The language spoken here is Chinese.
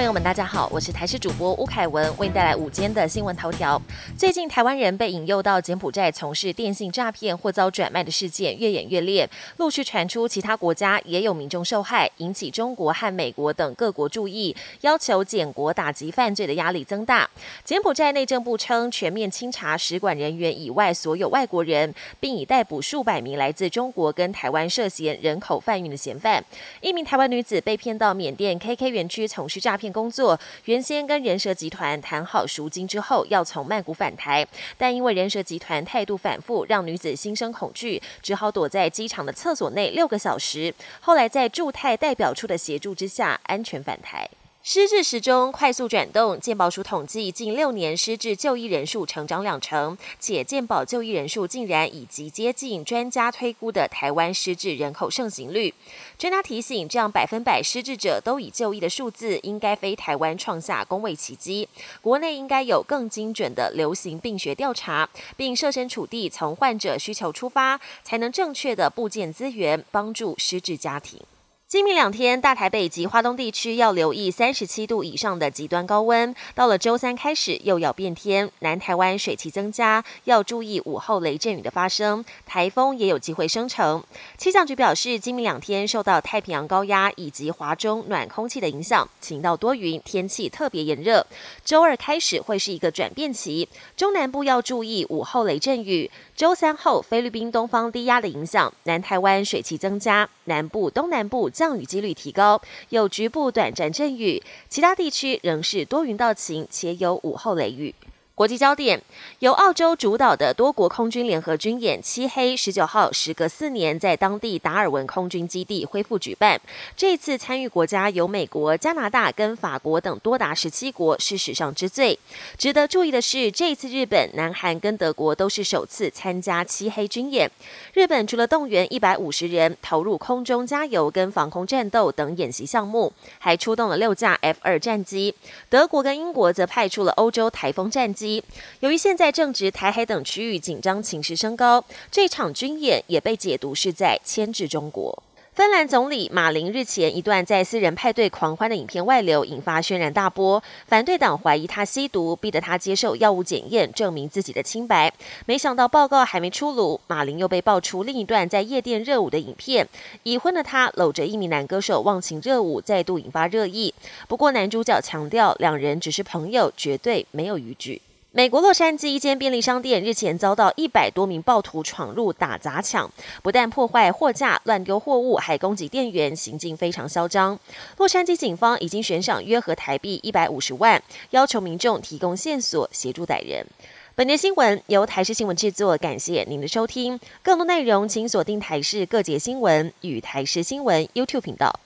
朋友们，大家好，我是台视主播吴凯文，为您带来午间的新闻头条。最近，台湾人被引诱到柬埔寨从事电信诈骗或遭转卖的事件越演越烈，陆续传出其他国家也有民众受害，引起中国和美国等各国注意，要求柬国打击犯罪的压力增大。柬埔寨内政部称，全面清查使馆人员以外所有外国人，并已逮捕数百名来自中国跟台湾涉嫌人口贩运的嫌犯。一名台湾女子被骗到缅甸 KK 园区从事诈骗工作，原先跟人蛇集团谈好赎金之后，要从曼谷返台，但因为人蛇集团态度反复，让女子心生恐惧，只好躲在机场的厕所内六个小时。后来在驻泰代表处的协助之下，安全返台。失智时钟快速转动，健保署统计近六年失智就医人数成长两成，且健保就医人数竟然已及接近专家推估的台湾失智人口盛行率。专家提醒，这样百分百失智者都已就医的数字，应该非台湾创下工位奇迹。国内应该有更精准的流行病学调查，并设身处地从患者需求出发，才能正确的部件资源，帮助失智家庭。今明两天，大台北及华东地区要留意三十七度以上的极端高温。到了周三开始又要变天，南台湾水汽增加，要注意午后雷阵雨的发生，台风也有机会生成。气象局表示，今明两天受到太平洋高压以及华中暖空气的影响，晴到多云，天气特别炎热。周二开始会是一个转变期，中南部要注意午后雷阵雨。周三后，菲律宾东方低压的影响，南台湾水汽增加，南部、东南部降雨几率提高，有局部短暂阵雨，其他地区仍是多云到晴，且有午后雷雨。国际焦点由澳洲主导的多国空军联合军演“漆黑”十九号时隔四年在当地达尔文空军基地恢复举办。这次参与国家有美国、加拿大跟法国等多达十七国，是史上之最。值得注意的是，这次日本、南韩跟德国都是首次参加“漆黑”军演。日本除了动员一百五十人投入空中加油跟防空战斗等演习项目，还出动了六架 F 二战机。德国跟英国则派出了欧洲台风战机。由于现在正值台海等区域紧张情势升高，这场军演也被解读是在牵制中国。芬兰总理马林日前一段在私人派对狂欢的影片外流，引发轩然大波。反对党怀疑他吸毒，逼得他接受药物检验，证明自己的清白。没想到报告还没出炉，马林又被爆出另一段在夜店热舞的影片。已婚的他搂着一名男歌手忘情热舞，再度引发热议。不过男主角强调，两人只是朋友，绝对没有逾矩。美国洛杉矶一间便利商店日前遭到一百多名暴徒闯入打砸抢，不但破坏货架、乱丢货物，还攻击店员，行径非常嚣张。洛杉矶警方已经悬赏约合台币一百五十万，要求民众提供线索协助逮人。本节新闻由台视新闻制作，感谢您的收听。更多内容请锁定台视各节新闻与台视新闻 YouTube 频道。